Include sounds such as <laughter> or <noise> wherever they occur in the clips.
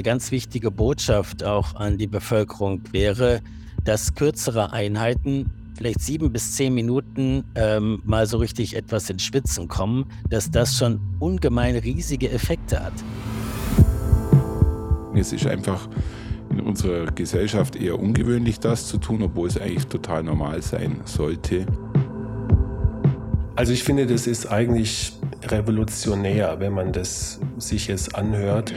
eine ganz wichtige Botschaft auch an die Bevölkerung wäre, dass kürzere Einheiten, vielleicht sieben bis zehn Minuten, ähm, mal so richtig etwas ins Schwitzen kommen, dass das schon ungemein riesige Effekte hat. Es ist einfach in unserer Gesellschaft eher ungewöhnlich, das zu tun, obwohl es eigentlich total normal sein sollte. Also ich finde, das ist eigentlich revolutionär, wenn man das sich jetzt anhört,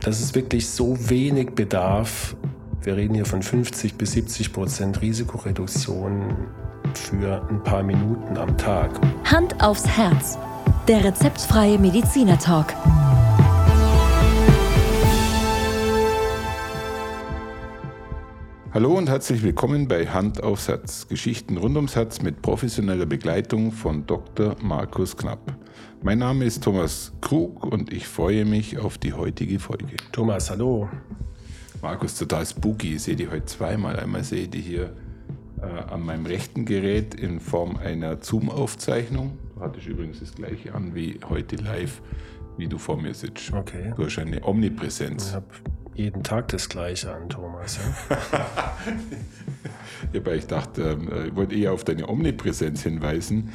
dass es wirklich so wenig bedarf. Wir reden hier von 50 bis 70 Prozent Risikoreduktion für ein paar Minuten am Tag. Hand aufs Herz. Der rezeptfreie Mediziner Talk. Hallo und herzlich willkommen bei Hand aufs Herz. Geschichten rund ums Herz mit professioneller Begleitung von Dr. Markus Knapp. Mein Name ist Thomas Krug und ich freue mich auf die heutige Folge. Thomas, hallo. Markus, total spooky. Ich sehe die heute zweimal. Einmal sehe ich die hier äh, an meinem rechten Gerät in Form einer Zoom-Aufzeichnung. Du hattest übrigens das gleiche an wie heute live, wie du vor mir sitzt. Okay. Du hast eine Omnipräsenz. Ich habe jeden Tag das Gleiche an, Thomas. Ja? <laughs> ja, ich dachte, äh, ich wollte eher auf deine Omnipräsenz hinweisen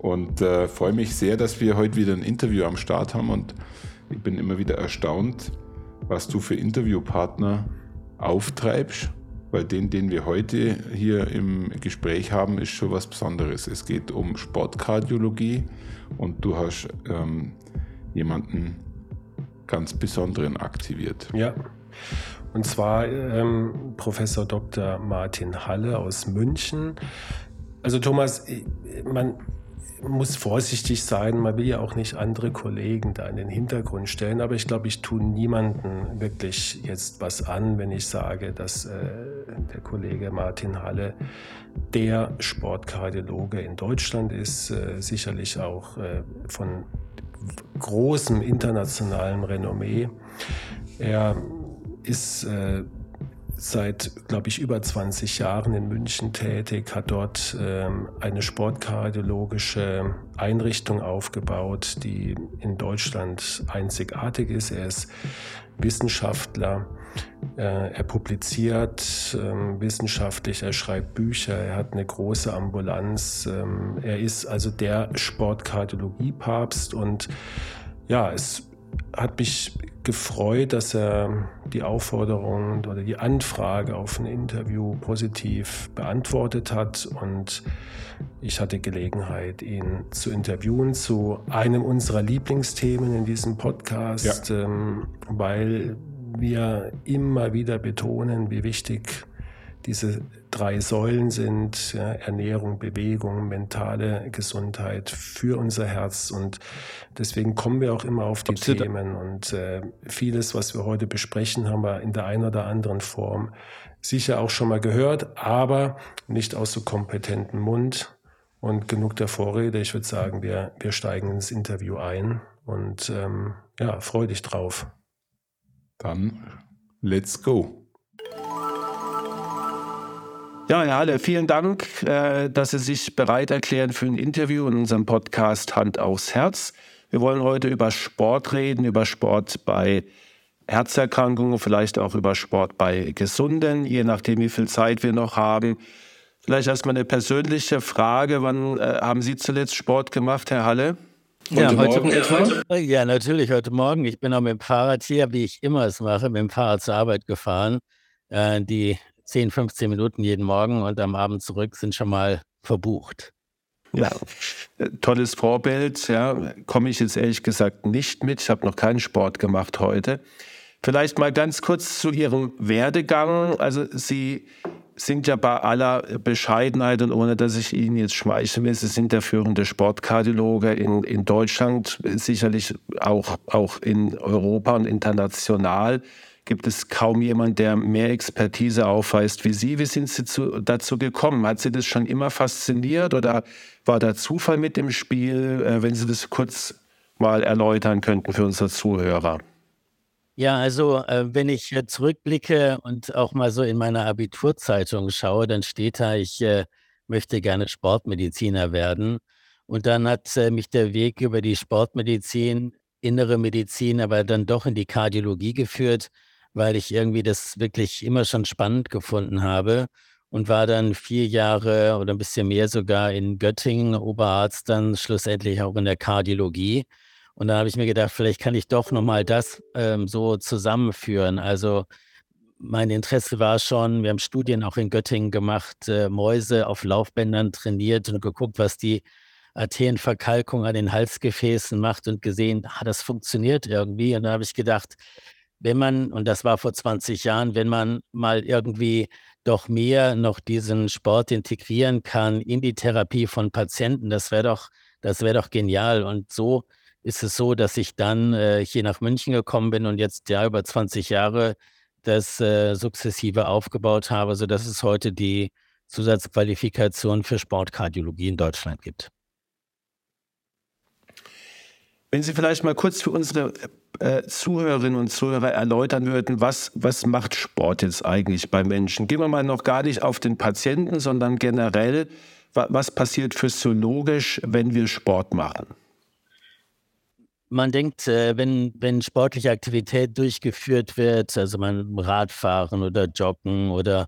und äh, freue mich sehr, dass wir heute wieder ein Interview am Start haben und ich bin immer wieder erstaunt, was du für Interviewpartner auftreibst, weil den, den wir heute hier im Gespräch haben, ist schon was Besonderes. Es geht um Sportkardiologie und du hast ähm, jemanden ganz Besonderen aktiviert. Ja. Und zwar ähm, Professor Dr. Martin Halle aus München. Also Thomas, man muss vorsichtig sein, man will ja auch nicht andere Kollegen da in den Hintergrund stellen, aber ich glaube, ich tue niemanden wirklich jetzt was an, wenn ich sage, dass äh, der Kollege Martin Halle der Sportkardiologe in Deutschland ist, äh, sicherlich auch äh, von großem internationalen Renommee. Er ist äh, seit, glaube ich, über 20 Jahren in München tätig, hat dort ähm, eine sportkardiologische Einrichtung aufgebaut, die in Deutschland einzigartig ist. Er ist Wissenschaftler, äh, er publiziert ähm, wissenschaftlich, er schreibt Bücher, er hat eine große Ambulanz. Ähm, er ist also der Sportkardiologie-Papst und ja, es hat mich gefreut, dass er die Aufforderung oder die Anfrage auf ein Interview positiv beantwortet hat und ich hatte Gelegenheit, ihn zu interviewen zu einem unserer Lieblingsthemen in diesem Podcast, ja. ähm, weil wir immer wieder betonen, wie wichtig diese drei Säulen sind ja, Ernährung, Bewegung, mentale Gesundheit für unser Herz. Und deswegen kommen wir auch immer auf die Absolut. Themen. Und äh, vieles, was wir heute besprechen, haben wir in der einen oder anderen Form sicher auch schon mal gehört, aber nicht aus so kompetentem Mund. Und genug der Vorrede. Ich würde sagen, wir, wir steigen ins Interview ein und ähm, ja, freu dich drauf. Dann let's go. Ja, Herr Halle, vielen Dank, äh, dass Sie sich bereit erklären für ein Interview in unserem Podcast Hand aufs Herz. Wir wollen heute über Sport reden, über Sport bei Herzerkrankungen, vielleicht auch über Sport bei Gesunden, je nachdem, wie viel Zeit wir noch haben. Vielleicht erstmal eine persönliche Frage. Wann äh, haben Sie zuletzt Sport gemacht, Herr Halle? Heute ja, heute Morgen etwa? Ja, natürlich heute Morgen. Ich bin auch mit dem Fahrrad hier, wie ich immer es mache, mit dem Fahrrad zur Arbeit gefahren. Äh, die 10, 15 Minuten jeden Morgen und am Abend zurück sind schon mal verbucht. Ja, tolles Vorbild. Ja, komme ich jetzt ehrlich gesagt nicht mit. Ich habe noch keinen Sport gemacht heute. Vielleicht mal ganz kurz zu Ihrem Werdegang. Also Sie sind ja bei aller Bescheidenheit und ohne dass ich Ihnen jetzt schmeicheln will, Sie sind der führende Sportkardiologe in, in Deutschland, sicherlich auch, auch in Europa und international gibt es kaum jemand, der mehr Expertise aufweist wie Sie. Wie sind Sie zu, dazu gekommen? Hat Sie das schon immer fasziniert oder war da Zufall mit dem Spiel? Äh, wenn Sie das kurz mal erläutern könnten für unsere Zuhörer. Ja, also äh, wenn ich äh, zurückblicke und auch mal so in meine Abiturzeitung schaue, dann steht da, ich äh, möchte gerne Sportmediziner werden. Und dann hat äh, mich der Weg über die Sportmedizin, innere Medizin, aber dann doch in die Kardiologie geführt weil ich irgendwie das wirklich immer schon spannend gefunden habe und war dann vier Jahre oder ein bisschen mehr sogar in Göttingen, Oberarzt, dann schlussendlich auch in der Kardiologie. Und da habe ich mir gedacht, vielleicht kann ich doch nochmal das ähm, so zusammenführen. Also mein Interesse war schon, wir haben Studien auch in Göttingen gemacht, äh, Mäuse auf Laufbändern trainiert und geguckt, was die Arterienverkalkung an den Halsgefäßen macht und gesehen, ah, das funktioniert irgendwie. Und da habe ich gedacht, wenn man, und das war vor 20 Jahren, wenn man mal irgendwie doch mehr noch diesen Sport integrieren kann in die Therapie von Patienten, das wäre doch, das wäre doch genial. Und so ist es so, dass ich dann äh, hier nach München gekommen bin und jetzt ja über 20 Jahre das äh, sukzessive aufgebaut habe, sodass es heute die Zusatzqualifikation für Sportkardiologie in Deutschland gibt. Wenn Sie vielleicht mal kurz für unsere äh, Zuhörerinnen und Zuhörer erläutern würden, was, was macht Sport jetzt eigentlich bei Menschen? Gehen wir mal noch gar nicht auf den Patienten, sondern generell, was passiert physiologisch, wenn wir Sport machen? Man denkt, äh, wenn, wenn sportliche Aktivität durchgeführt wird, also man Radfahren oder Joggen oder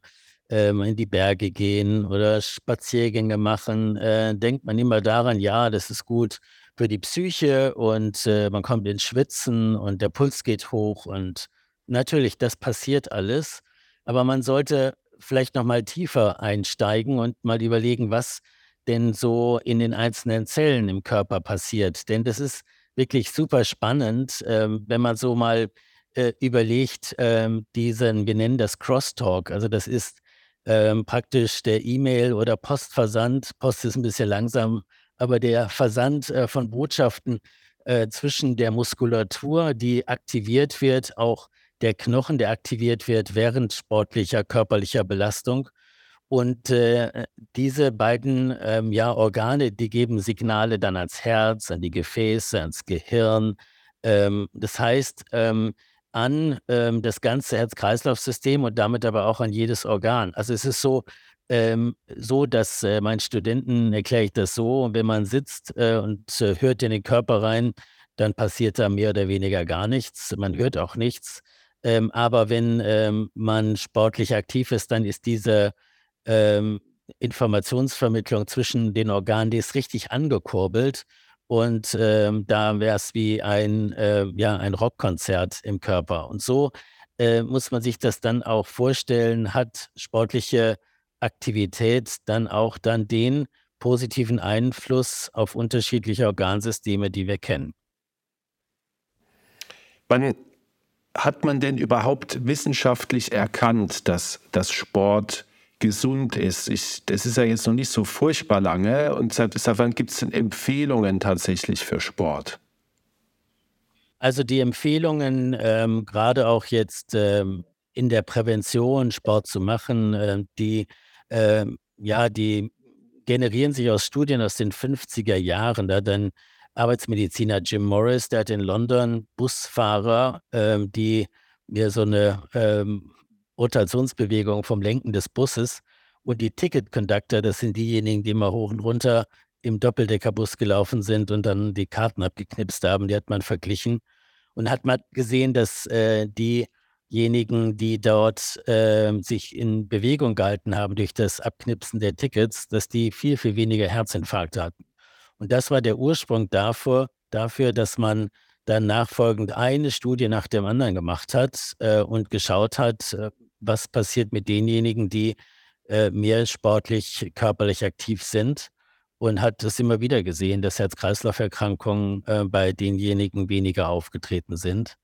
ähm, in die Berge gehen oder Spaziergänge machen, äh, denkt man immer daran, ja, das ist gut für die Psyche und äh, man kommt ins Schwitzen und der Puls geht hoch und natürlich, das passiert alles, aber man sollte vielleicht noch mal tiefer einsteigen und mal überlegen, was denn so in den einzelnen Zellen im Körper passiert. Denn das ist wirklich super spannend, ähm, wenn man so mal äh, überlegt, ähm, diesen, wir nennen das Crosstalk, also das ist ähm, praktisch der E-Mail- oder Postversand. Post ist ein bisschen langsam aber der Versand äh, von Botschaften äh, zwischen der Muskulatur, die aktiviert wird, auch der Knochen, der aktiviert wird während sportlicher, körperlicher Belastung. Und äh, diese beiden ähm, ja, Organe, die geben Signale dann ans Herz, an die Gefäße, ans Gehirn. Ähm, das heißt, ähm, an ähm, das ganze Herz-Kreislauf-System und damit aber auch an jedes Organ. Also es ist so, ähm, so, dass äh, meinen Studenten erkläre ich das so, wenn man sitzt äh, und äh, hört in den Körper rein, dann passiert da mehr oder weniger gar nichts. Man hört auch nichts. Ähm, aber wenn ähm, man sportlich aktiv ist, dann ist diese ähm, Informationsvermittlung zwischen den Organen, die ist richtig angekurbelt. Und ähm, da wäre es wie ein, äh, ja, ein Rockkonzert im Körper. Und so äh, muss man sich das dann auch vorstellen, hat sportliche Aktivität dann auch dann den positiven Einfluss auf unterschiedliche Organsysteme, die wir kennen. Wann hat man denn überhaupt wissenschaftlich erkannt, dass das Sport gesund ist? Ich, das ist ja jetzt noch nicht so furchtbar lange. Und seit, seit wann gibt es denn Empfehlungen tatsächlich für Sport? Also die Empfehlungen, ähm, gerade auch jetzt ähm, in der Prävention Sport zu machen, äh, die ähm, ja, die generieren sich aus Studien aus den 50er Jahren. Da hat ein Arbeitsmediziner Jim Morris, der hat in London Busfahrer, ähm, die mir so eine ähm, Rotationsbewegung vom Lenken des Busses und die Ticket Conductor, das sind diejenigen, die mal hoch und runter im Doppeldeckerbus gelaufen sind und dann die Karten abgeknipst haben, die hat man verglichen und hat man gesehen, dass äh, die diejenigen, die dort äh, sich in Bewegung gehalten haben durch das Abknipsen der Tickets, dass die viel, viel weniger Herzinfarkte hatten. Und das war der Ursprung dafür, dafür dass man dann nachfolgend eine Studie nach dem anderen gemacht hat äh, und geschaut hat, äh, was passiert mit denjenigen, die äh, mehr sportlich, körperlich aktiv sind und hat das immer wieder gesehen, dass Herz-Kreislauf-Erkrankungen äh, bei denjenigen weniger aufgetreten sind.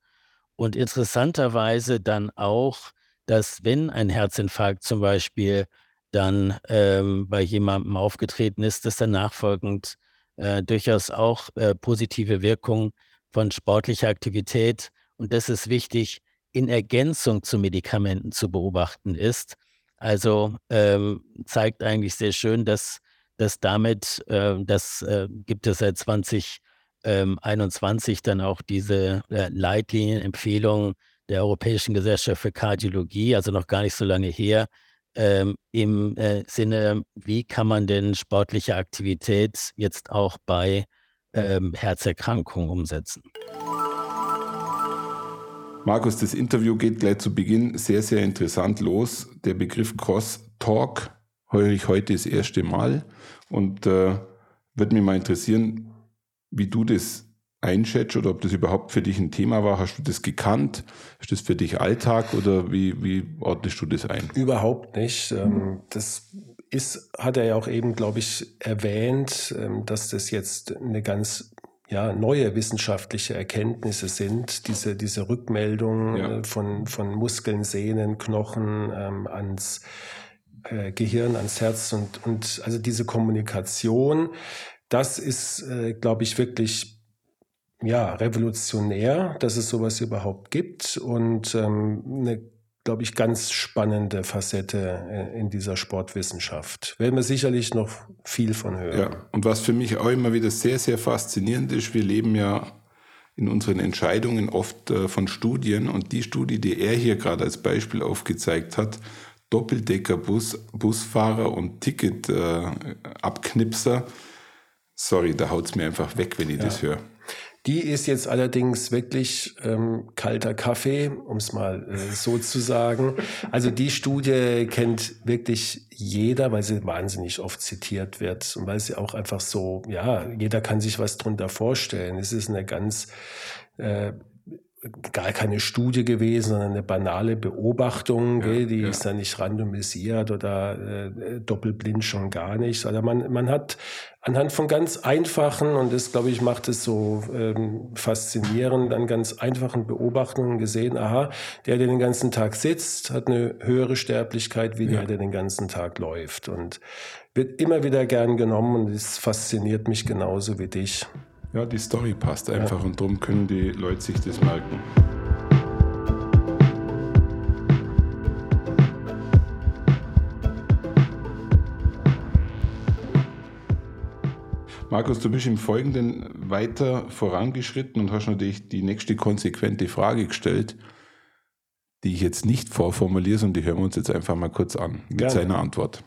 Und interessanterweise dann auch, dass wenn ein Herzinfarkt zum Beispiel dann ähm, bei jemandem aufgetreten ist, dass dann nachfolgend äh, durchaus auch äh, positive Wirkung von sportlicher Aktivität, und das ist wichtig, in Ergänzung zu Medikamenten zu beobachten ist. Also ähm, zeigt eigentlich sehr schön, dass, dass damit, äh, das äh, gibt es seit 20 Jahren, ähm, 21 dann auch diese äh, Leitlinienempfehlungen der Europäischen Gesellschaft für Kardiologie, also noch gar nicht so lange her, ähm, im äh, Sinne, wie kann man denn sportliche Aktivität jetzt auch bei ähm, Herzerkrankungen umsetzen. Markus, das Interview geht gleich zu Beginn sehr, sehr interessant los. Der Begriff Cross-Talk höre ich heute das erste Mal und äh, würde mich mal interessieren, wie du das einschätzt oder ob das überhaupt für dich ein Thema war. Hast du das gekannt? Ist das für dich Alltag oder wie, wie ordnest du das ein? Überhaupt nicht. Ähm, das ist, hat er ja auch eben, glaube ich, erwähnt, ähm, dass das jetzt eine ganz ja, neue wissenschaftliche Erkenntnisse sind, diese, diese Rückmeldung ja. Äh, von, von Muskeln, Sehnen, Knochen ähm, ans äh, Gehirn, ans Herz und, und also diese Kommunikation, das ist, äh, glaube ich, wirklich ja, revolutionär, dass es sowas überhaupt gibt und ähm, eine, glaube ich, ganz spannende Facette äh, in dieser Sportwissenschaft. Werden wir sicherlich noch viel von hören. Ja, und was für mich auch immer wieder sehr, sehr faszinierend ist, wir leben ja in unseren Entscheidungen oft äh, von Studien und die Studie, die er hier gerade als Beispiel aufgezeigt hat, Doppeldeckerbus, Busfahrer und Ticketabknipser, äh, sorry, da haut es mir einfach weg, wenn ich ja. das höre. Die ist jetzt allerdings wirklich ähm, kalter Kaffee, um es mal äh, so zu sagen. Also die Studie kennt wirklich jeder, weil sie wahnsinnig oft zitiert wird und weil sie auch einfach so, ja, jeder kann sich was drunter vorstellen. Es ist eine ganz äh, gar keine Studie gewesen, sondern eine banale Beobachtung, ja, die ja. ist dann nicht randomisiert oder äh, doppelblind schon gar nicht. Also man, man hat anhand von ganz einfachen, und das glaube ich macht es so ähm, faszinierend, an ganz einfachen Beobachtungen gesehen, aha, der, der den ganzen Tag sitzt, hat eine höhere Sterblichkeit wie ja. der, der den ganzen Tag läuft. Und wird immer wieder gern genommen und es fasziniert mich genauso wie dich. Ja, die Story passt einfach ja. und darum können die Leute sich das merken. Markus, du bist im Folgenden weiter vorangeschritten und hast natürlich die nächste konsequente Frage gestellt, die ich jetzt nicht vorformuliere, sondern die hören wir uns jetzt einfach mal kurz an mit Gerne. seiner Antwort.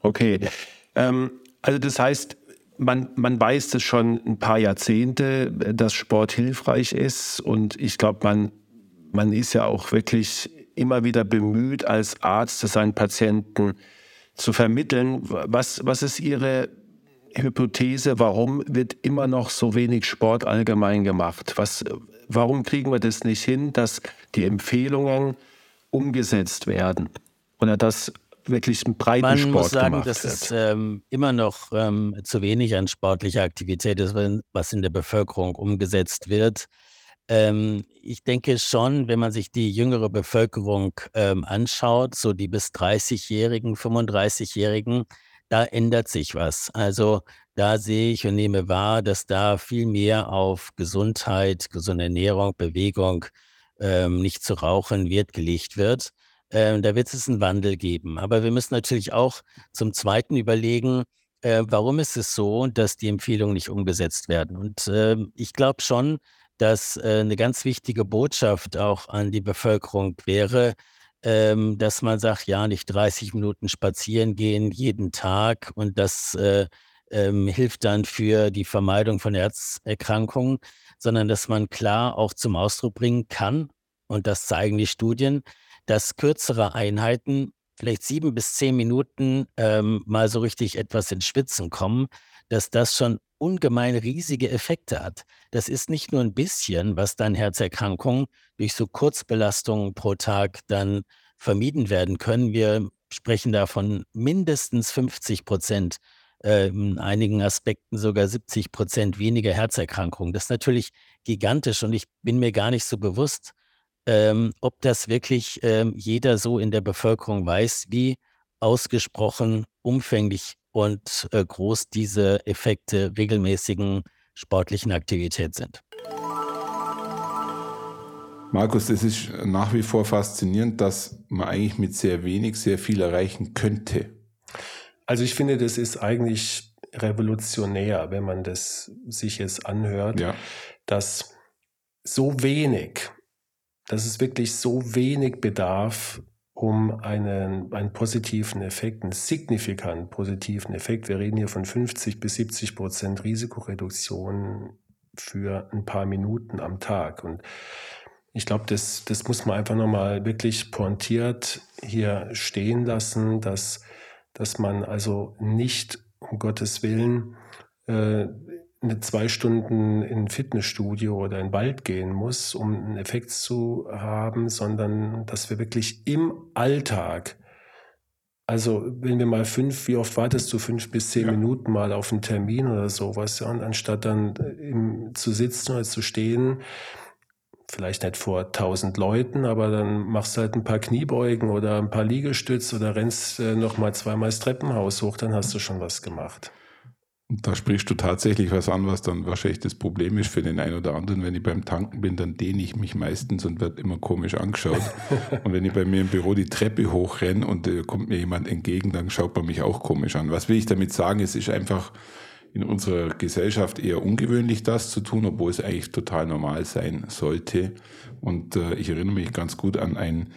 Okay. Ähm, also das heißt, man, man weiß das schon ein paar Jahrzehnte, dass Sport hilfreich ist. Und ich glaube, man, man ist ja auch wirklich immer wieder bemüht, als Arzt seinen Patienten zu vermitteln. Was, was ist Ihre Hypothese? Warum wird immer noch so wenig Sport allgemein gemacht? Was, warum kriegen wir das nicht hin, dass die Empfehlungen umgesetzt werden? Oder dass wirklich einen breiten Man Sport muss sagen, dass es ähm, immer noch ähm, zu wenig an sportlicher Aktivität ist, was in der Bevölkerung umgesetzt wird. Ähm, ich denke schon, wenn man sich die jüngere Bevölkerung ähm, anschaut, so die bis 30-Jährigen, 35-Jährigen, da ändert sich was. Also da sehe ich und nehme wahr, dass da viel mehr auf Gesundheit, gesunde Ernährung, Bewegung, ähm, nicht zu rauchen, Wert gelegt wird. Ähm, da wird es einen Wandel geben. Aber wir müssen natürlich auch zum Zweiten überlegen, äh, warum ist es so, dass die Empfehlungen nicht umgesetzt werden? Und äh, ich glaube schon, dass äh, eine ganz wichtige Botschaft auch an die Bevölkerung wäre, ähm, dass man sagt, ja, nicht 30 Minuten spazieren gehen jeden Tag und das äh, ähm, hilft dann für die Vermeidung von Herzerkrankungen, sondern dass man klar auch zum Ausdruck bringen kann, und das zeigen die Studien, dass kürzere Einheiten, vielleicht sieben bis zehn Minuten, ähm, mal so richtig etwas ins Schwitzen kommen, dass das schon ungemein riesige Effekte hat. Das ist nicht nur ein bisschen, was dann Herzerkrankungen durch so Kurzbelastungen pro Tag dann vermieden werden können. Wir sprechen da von mindestens 50 Prozent, äh, in einigen Aspekten sogar 70 Prozent weniger Herzerkrankungen. Das ist natürlich gigantisch und ich bin mir gar nicht so bewusst, ähm, ob das wirklich ähm, jeder so in der Bevölkerung weiß, wie ausgesprochen umfänglich und äh, groß diese Effekte regelmäßigen sportlichen Aktivität sind. Markus, es ist nach wie vor faszinierend, dass man eigentlich mit sehr wenig sehr viel erreichen könnte. Also ich finde, das ist eigentlich revolutionär, wenn man das sich jetzt anhört, ja. dass so wenig dass es wirklich so wenig bedarf, um einen, einen positiven Effekt, einen signifikant positiven Effekt, wir reden hier von 50 bis 70 Prozent Risikoreduktion für ein paar Minuten am Tag. Und ich glaube, das, das muss man einfach nochmal wirklich pointiert hier stehen lassen, dass, dass man also nicht, um Gottes Willen, äh, zwei Stunden in ein Fitnessstudio oder in den Wald gehen muss, um einen Effekt zu haben, sondern dass wir wirklich im Alltag, also wenn wir mal fünf, wie oft wartest du fünf bis zehn ja. Minuten mal auf einen Termin oder sowas, ja, und anstatt dann im, zu sitzen oder zu stehen, vielleicht nicht vor tausend Leuten, aber dann machst du halt ein paar Kniebeugen oder ein paar Liegestütze oder rennst äh, noch mal zweimal das Treppenhaus hoch, dann hast du schon was gemacht. Und da sprichst du tatsächlich was an, was dann wahrscheinlich das Problem ist für den einen oder anderen. Wenn ich beim Tanken bin, dann dehne ich mich meistens und werde immer komisch angeschaut. <laughs> und wenn ich bei mir im Büro die Treppe hochrenne und äh, kommt mir jemand entgegen, dann schaut man mich auch komisch an. Was will ich damit sagen? Es ist einfach in unserer Gesellschaft eher ungewöhnlich, das zu tun, obwohl es eigentlich total normal sein sollte. Und äh, ich erinnere mich ganz gut an ein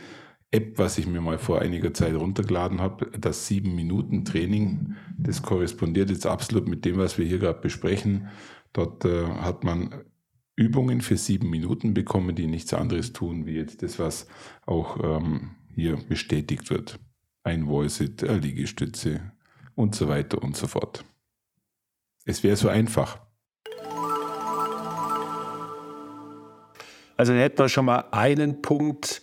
App, was ich mir mal vor einiger Zeit runtergeladen habe, das 7-Minuten-Training. Das korrespondiert jetzt absolut mit dem, was wir hier gerade besprechen. Dort äh, hat man Übungen für sieben Minuten bekommen, die nichts anderes tun, wie jetzt das, was auch ähm, hier bestätigt wird. Ein Voice-It, Liegestütze und so weiter und so fort. Es wäre so einfach. Also da hätten wir schon mal einen Punkt,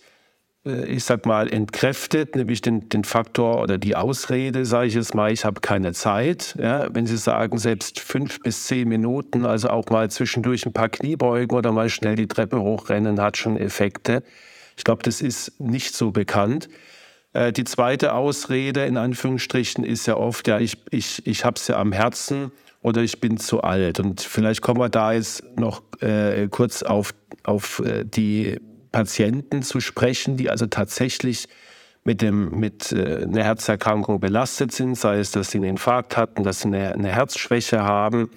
ich sag mal, entkräftet, nämlich den, den Faktor oder die Ausrede, sage ich jetzt mal, ich habe keine Zeit. Ja, wenn Sie sagen, selbst fünf bis zehn Minuten, also auch mal zwischendurch ein paar Kniebeugen oder mal schnell die Treppe hochrennen, hat schon Effekte. Ich glaube, das ist nicht so bekannt. Äh, die zweite Ausrede in Anführungsstrichen ist ja oft, ja, ich, ich, ich habe es ja am Herzen oder ich bin zu alt. Und vielleicht kommen wir da jetzt noch äh, kurz auf, auf äh, die Patienten zu sprechen, die also tatsächlich mit, dem, mit äh, einer Herzerkrankung belastet sind, sei es, dass sie einen Infarkt hatten, dass sie eine, eine Herzschwäche haben.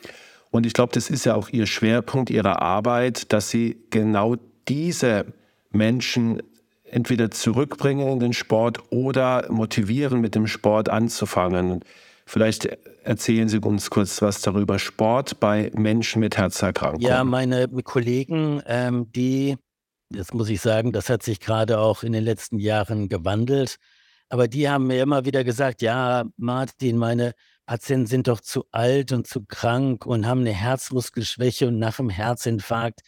Und ich glaube, das ist ja auch ihr Schwerpunkt ihrer Arbeit, dass sie genau diese Menschen entweder zurückbringen in den Sport oder motivieren, mit dem Sport anzufangen. Vielleicht erzählen Sie uns kurz was darüber. Sport bei Menschen mit Herzerkrankungen. Ja, meine Kollegen, ähm, die, das muss ich sagen, das hat sich gerade auch in den letzten Jahren gewandelt. Aber die haben mir immer wieder gesagt, ja, Martin, meine Patienten sind doch zu alt und zu krank und haben eine Herzmuskelschwäche und nach dem Herzinfarkt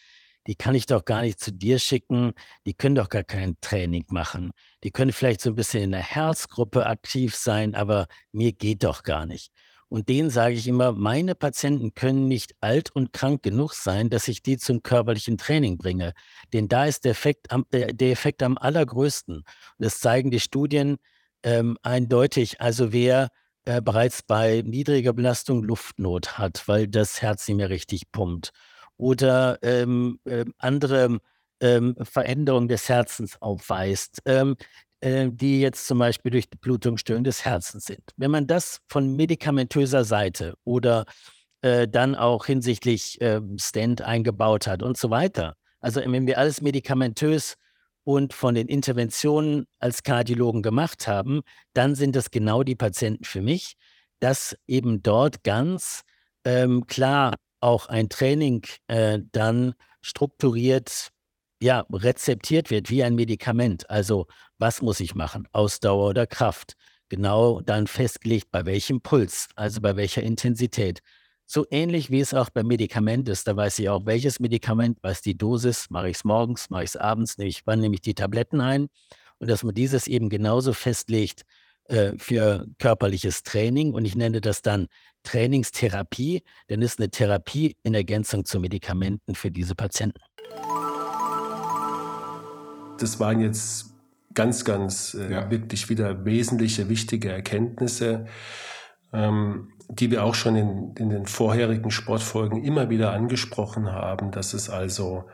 die kann ich doch gar nicht zu dir schicken, die können doch gar kein Training machen. Die können vielleicht so ein bisschen in der Herzgruppe aktiv sein, aber mir geht doch gar nicht. Und denen sage ich immer, meine Patienten können nicht alt und krank genug sein, dass ich die zum körperlichen Training bringe. Denn da ist der Effekt am, der, der Effekt am allergrößten. Und das zeigen die Studien ähm, eindeutig. Also wer äh, bereits bei niedriger Belastung Luftnot hat, weil das Herz nicht mehr richtig pumpt oder ähm, äh, andere ähm, Veränderungen des Herzens aufweist, ähm, äh, die jetzt zum Beispiel durch die Blutungsstörung des Herzens sind. Wenn man das von medikamentöser Seite oder äh, dann auch hinsichtlich ähm, Stent eingebaut hat und so weiter, also wenn wir alles medikamentös und von den Interventionen als Kardiologen gemacht haben, dann sind das genau die Patienten für mich, dass eben dort ganz ähm, klar auch ein Training äh, dann strukturiert, ja, rezeptiert wird wie ein Medikament. Also, was muss ich machen? Ausdauer oder Kraft? Genau dann festgelegt, bei welchem Puls, also bei welcher Intensität. So ähnlich wie es auch beim Medikament ist. Da weiß ich auch, welches Medikament, was die Dosis, mache ich es morgens, mache ich es abends, nehme ich, wann nehme ich die Tabletten ein. Und dass man dieses eben genauso festlegt äh, für körperliches Training. Und ich nenne das dann Trainingstherapie, denn es ist eine Therapie in Ergänzung zu Medikamenten für diese Patienten. Das waren jetzt ganz, ganz äh, ja. wirklich wieder wesentliche, wichtige Erkenntnisse, ähm, die wir auch schon in, in, den vorherigen Sportfolgen immer wieder angesprochen haben, dass es also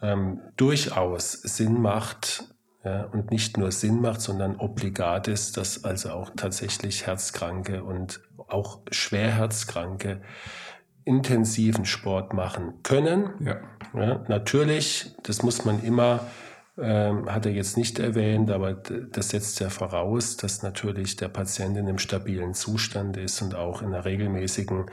ähm, durchaus Sinn macht, ja, und nicht nur Sinn macht, sondern obligat ist, dass also auch tatsächlich Herzkranke und auch Schwerherzkranke intensiven Sport machen können. Ja. ja natürlich, das muss man immer, ähm, hat er jetzt nicht erwähnt, aber das setzt ja voraus, dass natürlich der Patient in einem stabilen Zustand ist und auch in einer regelmäßigen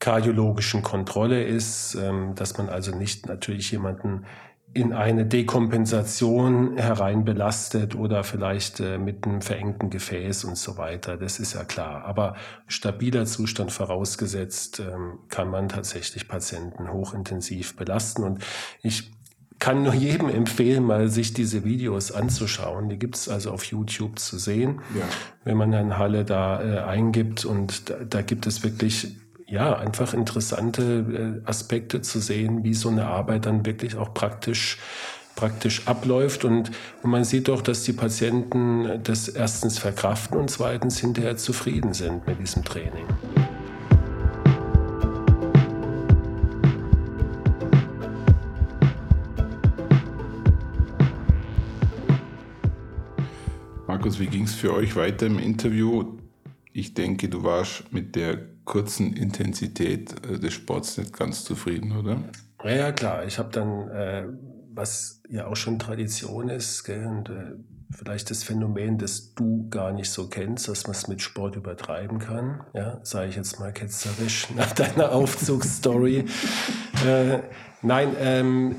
kardiologischen Kontrolle ist, ähm, dass man also nicht natürlich jemanden in eine Dekompensation hereinbelastet oder vielleicht äh, mit einem verengten Gefäß und so weiter. Das ist ja klar. Aber stabiler Zustand vorausgesetzt, ähm, kann man tatsächlich Patienten hochintensiv belasten. Und ich kann nur jedem empfehlen, mal sich diese Videos anzuschauen. Die gibt es also auf YouTube zu sehen, ja. wenn man dann Halle da äh, eingibt. Und da, da gibt es wirklich ja, einfach interessante äh, Aspekte zu sehen, wie so eine Arbeit dann wirklich auch praktisch praktisch abläuft und, und man sieht doch, dass die Patienten das erstens verkraften und zweitens hinterher zufrieden sind mit diesem Training. Markus, wie ging es für euch weiter im Interview? Ich denke, du warst mit der kurzen Intensität äh, des Sports nicht ganz zufrieden, oder? Ja, klar. Ich habe dann, äh, was ja auch schon Tradition ist, gell, und äh, vielleicht das Phänomen, das du gar nicht so kennst, dass man es mit Sport übertreiben kann. Ja, sage ich jetzt mal ketzerisch <laughs> nach deiner Aufzugsstory. äh, nein, ähm,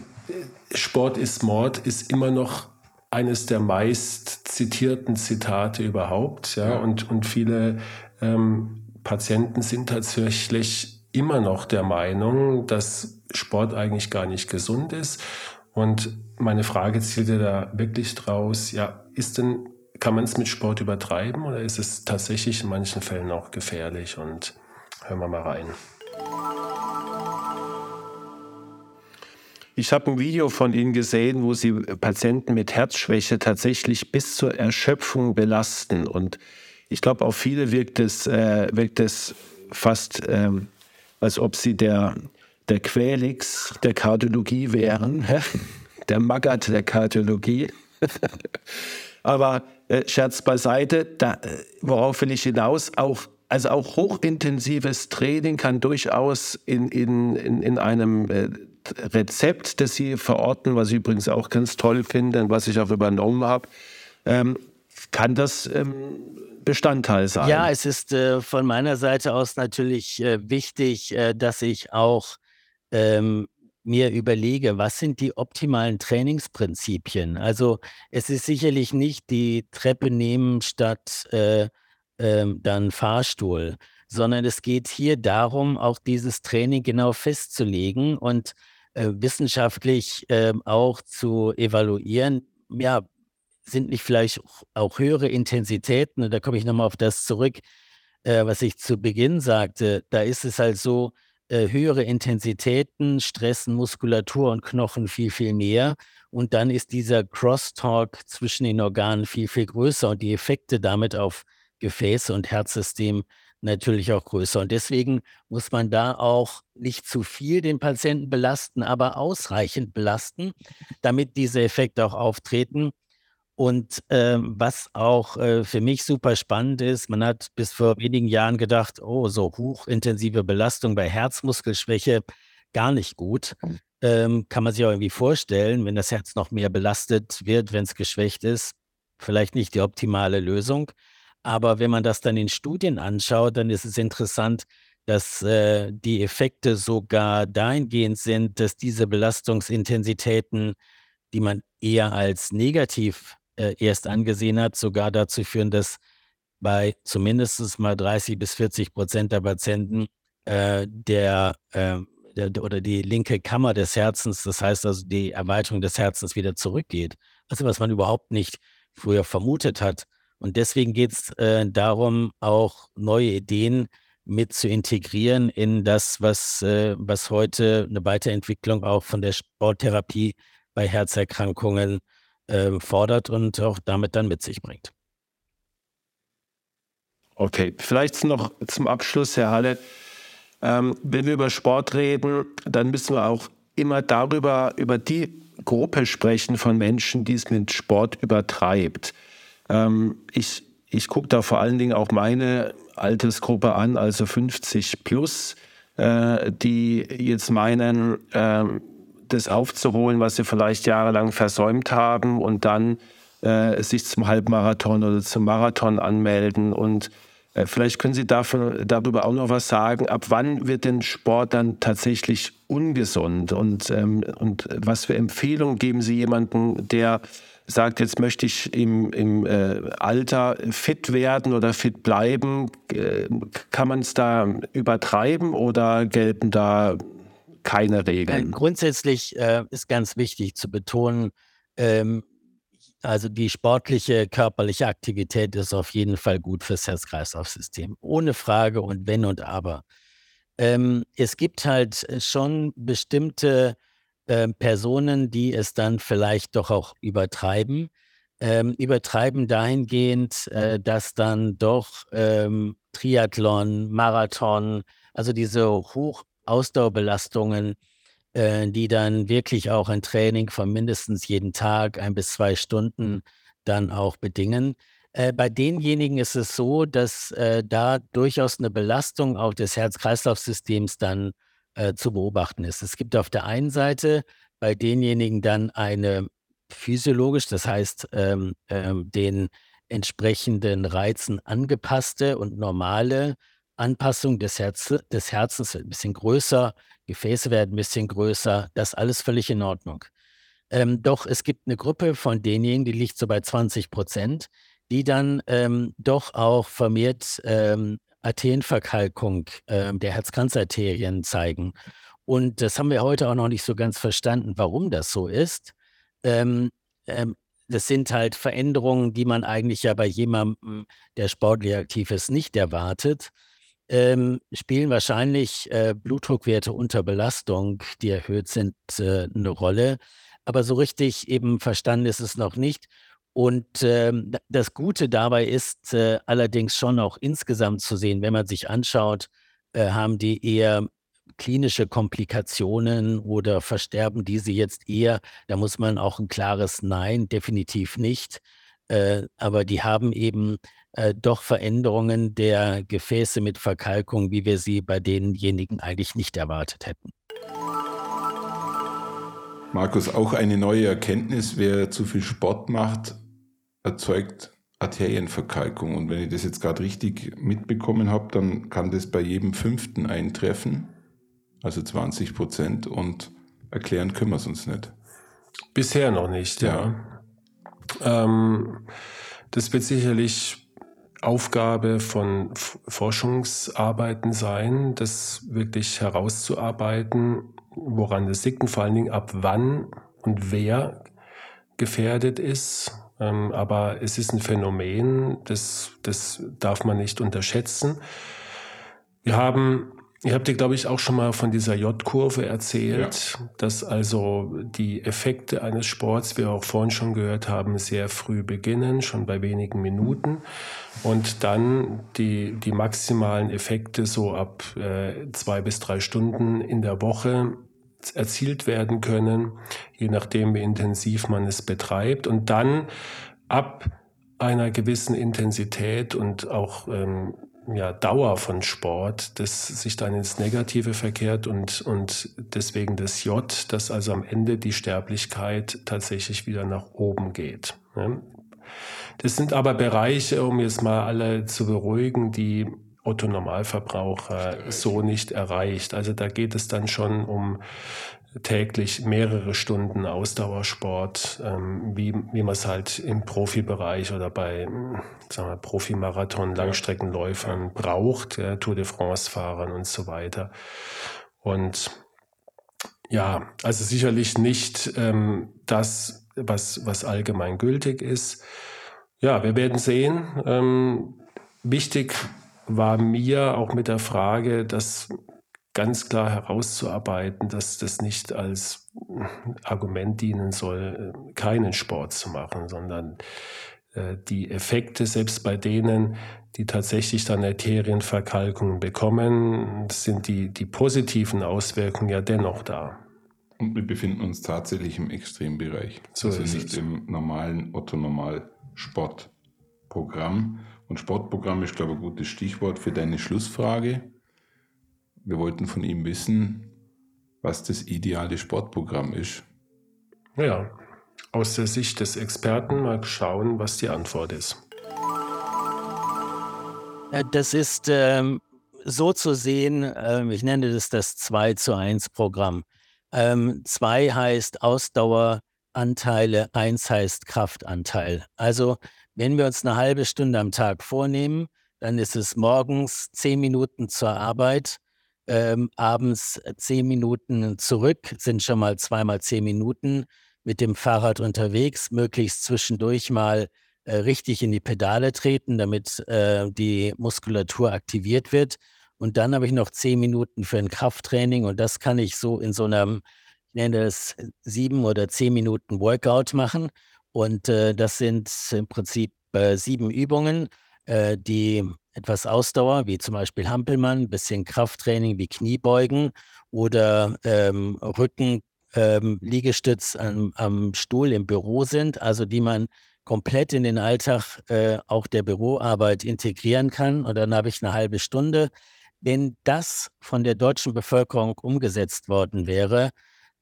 Sport ist Mord ist immer noch eines der meist zitierten Zitate überhaupt. Ja, ja. Und, und viele ähm, Patienten sind tatsächlich immer noch der Meinung, dass Sport eigentlich gar nicht gesund ist. Und meine Frage zielte da wirklich draus, ja, ist denn, kann man es mit Sport übertreiben oder ist es tatsächlich in manchen Fällen auch gefährlich? Und hören wir mal rein. Ich habe ein Video von Ihnen gesehen, wo Sie Patienten mit Herzschwäche tatsächlich bis zur Erschöpfung belasten. Und ich glaube, auf viele wirkt es, äh, wirkt es fast, ähm, als ob sie der, der Quelix der Kardiologie wären, <laughs> der Magat der Kardiologie. <laughs> Aber äh, Scherz beiseite, da, äh, worauf will ich hinaus? Auch, also auch hochintensives Training kann durchaus in, in, in, in einem äh, Rezept, das Sie verorten, was ich übrigens auch ganz toll finde und was ich auch übernommen habe, ähm, kann das ähm, Bestandteil sein. Ja, es ist äh, von meiner Seite aus natürlich äh, wichtig, äh, dass ich auch ähm, mir überlege, was sind die optimalen Trainingsprinzipien. Also es ist sicherlich nicht die Treppe nehmen statt äh, ähm, dann Fahrstuhl, sondern es geht hier darum, auch dieses Training genau festzulegen und äh, wissenschaftlich ähm, auch zu evaluieren. Ja, sind nicht vielleicht auch höhere Intensitäten, und da komme ich nochmal auf das zurück, äh, was ich zu Beginn sagte, da ist es halt so, äh, höhere Intensitäten stressen Muskulatur und Knochen viel, viel mehr. Und dann ist dieser Crosstalk zwischen den Organen viel, viel größer und die Effekte damit auf Gefäße und Herzsystem natürlich auch größer. Und deswegen muss man da auch nicht zu viel den Patienten belasten, aber ausreichend belasten, damit diese Effekte auch auftreten. Und ähm, was auch äh, für mich super spannend ist, man hat bis vor wenigen Jahren gedacht, oh, so hochintensive Belastung bei Herzmuskelschwäche gar nicht gut. Hm. Ähm, kann man sich auch irgendwie vorstellen, wenn das Herz noch mehr belastet wird, wenn es geschwächt ist, vielleicht nicht die optimale Lösung. Aber wenn man das dann in Studien anschaut, dann ist es interessant, dass äh, die Effekte sogar dahingehend sind, dass diese Belastungsintensitäten, die man eher als negativ äh, erst angesehen hat, sogar dazu führen, dass bei zumindest mal 30 bis 40 Prozent der Patienten äh, der, äh, der, oder die linke Kammer des Herzens, das heißt also die Erweiterung des Herzens wieder zurückgeht. Also was man überhaupt nicht früher vermutet hat. Und deswegen geht es äh, darum, auch neue Ideen mit zu integrieren in das, was, äh, was heute eine Weiterentwicklung auch von der Sporttherapie bei Herzerkrankungen äh, fordert und auch damit dann mit sich bringt. Okay, vielleicht noch zum Abschluss, Herr Halle. Ähm, wenn wir über Sport reden, dann müssen wir auch immer darüber, über die Gruppe sprechen von Menschen, die es mit Sport übertreibt. Ähm, ich ich gucke da vor allen Dingen auch meine Altersgruppe an, also 50 plus, äh, die jetzt meinen, äh, das aufzuholen, was sie vielleicht jahrelang versäumt haben und dann äh, sich zum Halbmarathon oder zum Marathon anmelden und Äh, vielleicht können Sie dafür, darüber auch noch was sagen. Ab wann wird denn Sport dann tatsächlich ungesund? Und, ähm, und was für Empfehlungen geben Sie jemandem, der sagt, jetzt möchte ich im, im äh, Alter fit werden oder fit bleiben? Äh, kann man es da übertreiben oder gelten da keine Regeln? Grundsätzlich äh, ist ganz wichtig zu betonen, ähm, also die sportliche, körperliche Aktivität ist auf jeden Fall gut fürs Herz-Kreislauf-System. Ohne Frage und wenn und aber. Ähm, es gibt halt schon bestimmte äh, Personen, die es dann vielleicht doch auch übertreiben. Ähm, übertreiben dahingehend, äh, dass dann doch ähm, Triathlon, Marathon, also diese Hochausdauerbelastungen äh, die dann wirklich auch ein Training von mindestens jeden Tag, ein bis zwei Stunden dann auch bedingen. Äh, bei denjenigen ist es so, dass äh, da durchaus eine Belastung auch des Herz-Kreislauf-Systems dann äh, zu beobachten ist. Es gibt auf der einen Seite bei denjenigen dann eine physiologisch, das heißt ähm, ähm, den entsprechenden Reizen angepasste und normale Anpassung des, Herz des Herzens ein bisschen größer, Gefäße werden ein bisschen größer, das alles völlig in Ordnung. Ähm, doch es gibt eine Gruppe von denjenigen, die liegt so bei 20 Prozent, die dann ähm, doch auch vermehrt ähm, Arterienverkalkung äh, der Herzkranzarterien zeigen. Und das haben wir heute auch noch nicht so ganz verstanden, warum das so ist. Ähm, ähm, das sind halt Veränderungen, die man eigentlich ja bei jemandem, der sportlich aktiv ist, nicht erwartet ähm, spielen wahrscheinlich äh, Blutdruckwerte unter Belastung, die erhöht sind, äh, eine Rolle. Aber so richtig eben verstanden ist es noch nicht. Und ähm, das Gute dabei ist äh, allerdings schon auch insgesamt zu sehen, wenn man sich anschaut, äh, haben die eher klinische Komplikationen oder versterben diese jetzt eher, da muss man auch ein klares Nein, definitiv nicht. Äh, aber die haben eben äh, doch Veränderungen der Gefäße mit Verkalkung, wie wir sie bei denjenigen eigentlich nicht erwartet hätten. Markus, auch eine neue Erkenntnis, wer zu viel Sport macht, erzeugt Arterienverkalkung. Und wenn ich das jetzt gerade richtig mitbekommen habe, dann kann das bei jedem Fünften eintreffen, also 20 Prozent. Und erklären können wir es uns nicht. Bisher noch nicht, ja. ja. Ähm, das wird sicherlich Aufgabe von Forschungsarbeiten sein, das wirklich herauszuarbeiten, woran es liegt und vor allen Dingen ab wann und wer gefährdet ist. Ähm, aber es ist ein Phänomen, das, das darf man nicht unterschätzen. Wir haben Ihr habt dir, glaube ich, auch schon mal von dieser J-Kurve erzählt, ja. dass also die Effekte eines Sports, wie wir auch vorhin schon gehört haben, sehr früh beginnen, schon bei wenigen Minuten und dann die, die maximalen Effekte so ab äh, zwei bis drei Stunden in der Woche erzielt werden können, je nachdem, wie intensiv man es betreibt und dann ab einer gewissen Intensität und auch ähm, ja, Dauer von Sport, das sich dann ins Negative verkehrt und, und deswegen das J, dass also am Ende die Sterblichkeit tatsächlich wieder nach oben geht. Das sind aber Bereiche, um jetzt mal alle zu beruhigen, die Otto Normalverbraucher so nicht erreicht. Also da geht es dann schon um täglich mehrere Stunden Ausdauersport, ähm, wie, wie man es halt im Profibereich oder bei sagen wir, Profimarathon, Langstreckenläufern braucht, ja, Tour de France-Fahrern und so weiter. Und ja, also sicherlich nicht ähm, das, was, was allgemein gültig ist. Ja, wir werden sehen. Ähm, wichtig war mir auch mit der Frage, dass ganz klar herauszuarbeiten, dass das nicht als Argument dienen soll, keinen Sport zu machen, sondern äh, die Effekte, selbst bei denen, die tatsächlich dann Arterienverkalkungen bekommen, sind die, die positiven Auswirkungen ja dennoch da. Und wir befinden uns tatsächlich im Extrembereich. So also nicht es. im normalen Otto-Normal-Sportprogramm. Und Sportprogramm ist, glaube ich, ein gutes Stichwort für deine Schlussfrage wir wollten von ihm wissen, was das ideale Sportprogramm ist. Ja, aus der Sicht des Experten mal schauen, was die Antwort ist. Das ist ähm, so zu sehen, äh, ich nenne das das 2 zu 1 Programm. 2 ähm, heißt Ausdaueranteile, 1 heißt Kraftanteil. Also wenn wir uns eine halbe Stunde am Tag vornehmen, dann ist es morgens 10 Minuten zur Arbeit, ähm, abends 10 Minuten zurück, sind schon mal zweimal 10 Minuten mit dem Fahrrad unterwegs, möglichst zwischendurch mal äh, richtig in die Pedale treten, damit äh, die Muskulatur aktiviert wird. Und dann habe ich noch zehn Minuten für ein Krafttraining und das kann ich so in so einem, ich nenne es sieben oder zehn Minuten Workout machen. Und äh, das sind im Prinzip äh, sieben Übungen, äh, die etwas Ausdauer, wie zum Beispiel Hampelmann, ein bisschen Krafttraining wie Kniebeugen oder ähm, Rücken, ähm, am, am Stuhl im Büro sind, also die man komplett in den Alltag äh, auch der Büroarbeit integrieren kann. Und dann habe ich eine halbe Stunde. Wenn das von der deutschen Bevölkerung umgesetzt worden wäre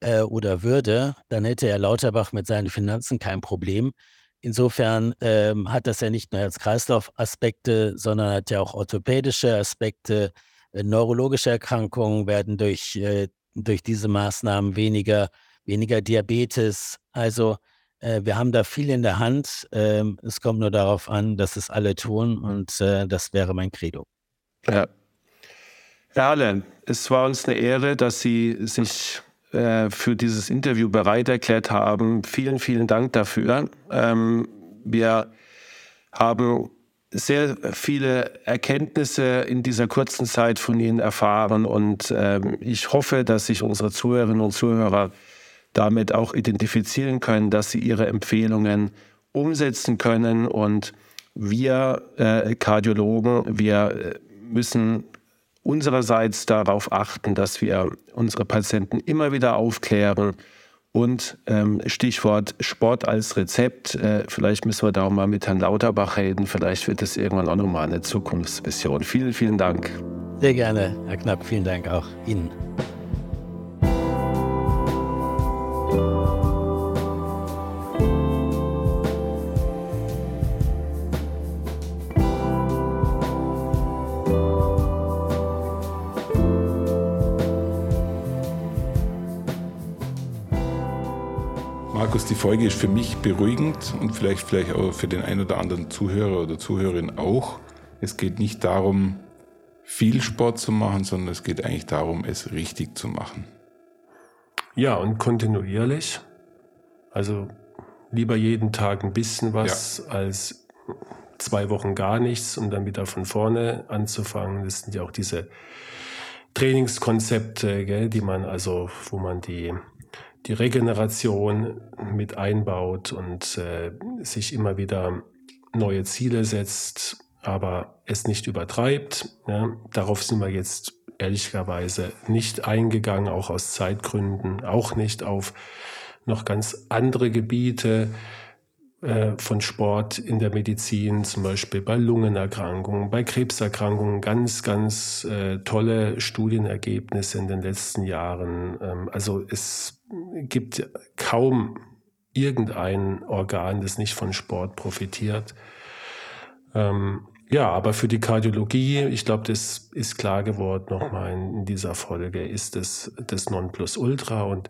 äh, oder würde, dann hätte Herr Lauterbach mit seinen Finanzen kein Problem. Insofern ähm, hat das ja nicht nur Herz-Kreislauf-Aspekte, sondern hat ja auch orthopädische Aspekte. Äh, neurologische Erkrankungen werden durch, äh, durch diese Maßnahmen weniger, weniger Diabetes. Also äh, wir haben da viel in der Hand. Ähm, es kommt nur darauf an, dass es alle tun und äh, das wäre mein Credo. Ja. Herr Halle, es war uns eine Ehre, dass Sie sich äh, für dieses Interview bereit erklärt haben. Vielen, vielen Dank dafür. Ähm, wir haben sehr viele Erkenntnisse in dieser kurzen Zeit von Ihnen erfahren und ähm, ich hoffe, dass sich unsere Zuhörerinnen und Zuhörer damit auch identifizieren können, dass sie ihre Empfehlungen umsetzen können. Und wir äh, Kardiologen, wir äh, müssen unsererseits darauf achten, dass wir unsere Patienten immer wieder aufklären. Und ähm, Stichwort Sport als Rezept, äh, vielleicht müssen wir da auch mal mit Herrn Lauterbach reden, vielleicht wird es irgendwann auch nochmal eine Zukunftsvision. Vielen, vielen Dank. Sehr gerne, Herr Knapp, vielen Dank auch Ihnen. Markus, die Folge ist für mich beruhigend und vielleicht, vielleicht auch für den einen oder anderen Zuhörer oder Zuhörerin auch. Es geht nicht darum, viel Sport zu machen, sondern es geht eigentlich darum, es richtig zu machen. Ja, und kontinuierlich. Also lieber jeden Tag ein bisschen was ja. als zwei Wochen gar nichts, um dann wieder von vorne anzufangen. Das sind ja auch diese Trainingskonzepte, gell, die man also, wo man die, die Regeneration mit einbaut und äh, sich immer wieder neue Ziele setzt, aber es nicht übertreibt. Ja. Darauf sind wir jetzt ehrlicherweise nicht eingegangen, auch aus Zeitgründen, auch nicht auf noch ganz andere Gebiete äh, von Sport in der Medizin, zum Beispiel bei Lungenerkrankungen, bei Krebserkrankungen, ganz, ganz äh, tolle Studienergebnisse in den letzten Jahren. Ähm, also es gibt kaum irgendein Organ, das nicht von Sport profitiert. Ähm, ja, aber für die Kardiologie, ich glaube, das ist klar geworden nochmal in dieser Folge, ist das das Nonplusultra. Und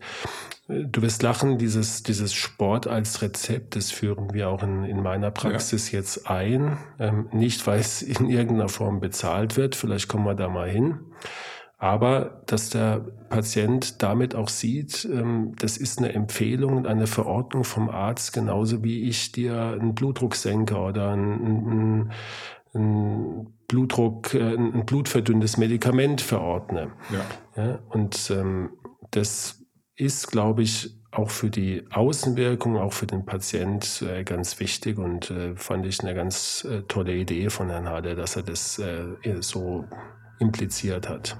äh, du wirst lachen, dieses, dieses Sport als Rezept, das führen wir auch in, in meiner Praxis ja. jetzt ein. Ähm, nicht, weil es in irgendeiner Form bezahlt wird, vielleicht kommen wir da mal hin. Aber dass der Patient damit auch sieht, ähm, das ist eine Empfehlung und eine Verordnung vom Arzt, genauso wie ich dir einen Blutdrucksenker oder einen, ein Blutdruck, äh, ein blutverdünnendes Medikament verordne. Ja. ja und ähm, das ist, glaube ich, auch für die Außenwirkung, auch für den Patient äh, ganz wichtig und äh, fand ich eine ganz äh, tolle Idee von Herrn Hade, dass er das äh, so impliziert hat.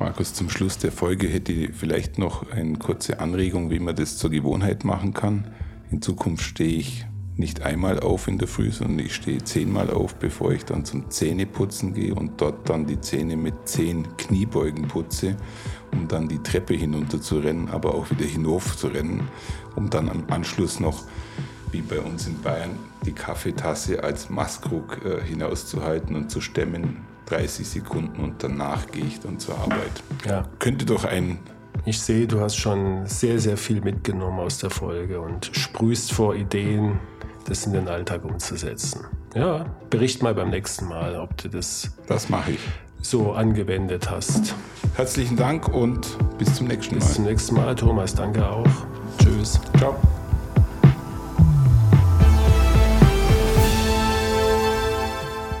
Markus, zum Schluss der Folge hätte ich vielleicht noch eine kurze Anregung, wie man das zur Gewohnheit machen kann. In Zukunft stehe ich nicht einmal auf in der Früh, sondern ich stehe zehnmal auf, bevor ich dann zum Zähneputzen gehe und dort dann die Zähne mit zehn Kniebeugen putze, um dann die Treppe hinunter zu rennen, aber auch wieder hinauf zu rennen, um dann am Anschluss noch, wie bei uns in Bayern, die Kaffeetasse als Maskrug äh, hinauszuhalten und zu stemmen 30 Sekunden und danach gehe ich dann zur Arbeit. Ja. Könnte doch ein Ich sehe, du hast schon sehr, sehr viel mitgenommen aus der Folge und sprühst vor Ideen, das in den Alltag umzusetzen. Ja, bericht mal beim nächsten Mal, ob du das Das mache ich. so angewendet hast. Herzlichen Dank und bis zum nächsten Bis Mal. zum nächsten Mal, Thomas. Danke auch. Tschüss. Ciao.